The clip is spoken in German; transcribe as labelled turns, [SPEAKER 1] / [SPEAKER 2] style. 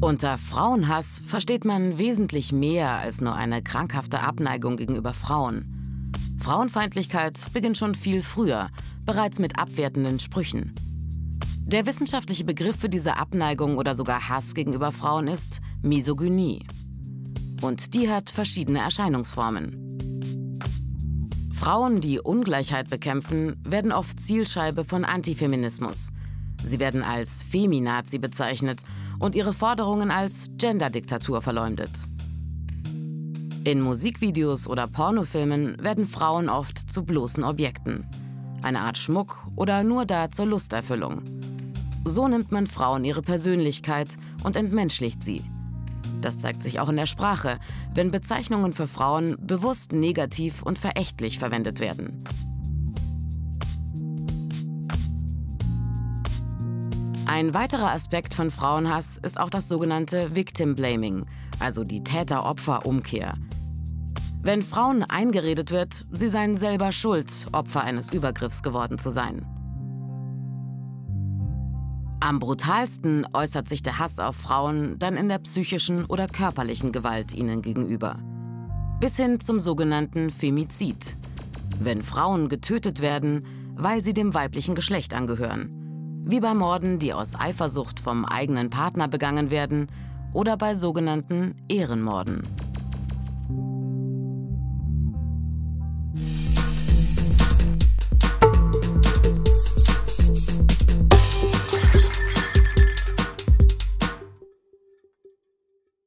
[SPEAKER 1] Unter Frauenhass versteht man wesentlich mehr als nur eine krankhafte Abneigung gegenüber Frauen. Frauenfeindlichkeit beginnt schon viel früher, bereits mit abwertenden Sprüchen. Der wissenschaftliche Begriff für diese Abneigung oder sogar Hass gegenüber Frauen ist Misogynie. Und die hat verschiedene Erscheinungsformen. Frauen, die Ungleichheit bekämpfen, werden oft Zielscheibe von Antifeminismus. Sie werden als Feminazi bezeichnet und ihre Forderungen als Genderdiktatur verleumdet. In Musikvideos oder Pornofilmen werden Frauen oft zu bloßen Objekten. Eine Art Schmuck oder nur da zur Lusterfüllung. So nimmt man Frauen ihre Persönlichkeit und entmenschlicht sie. Das zeigt sich auch in der Sprache, wenn Bezeichnungen für Frauen bewusst negativ und verächtlich verwendet werden. Ein weiterer Aspekt von Frauenhass ist auch das sogenannte Victim Blaming, also die Täter-Opfer-Umkehr. Wenn Frauen eingeredet wird, sie seien selber schuld, Opfer eines Übergriffs geworden zu sein. Am brutalsten äußert sich der Hass auf Frauen dann in der psychischen oder körperlichen Gewalt ihnen gegenüber. Bis hin zum sogenannten Femizid, wenn Frauen getötet werden, weil sie dem weiblichen Geschlecht angehören wie bei Morden, die aus Eifersucht vom eigenen Partner begangen werden oder bei sogenannten Ehrenmorden.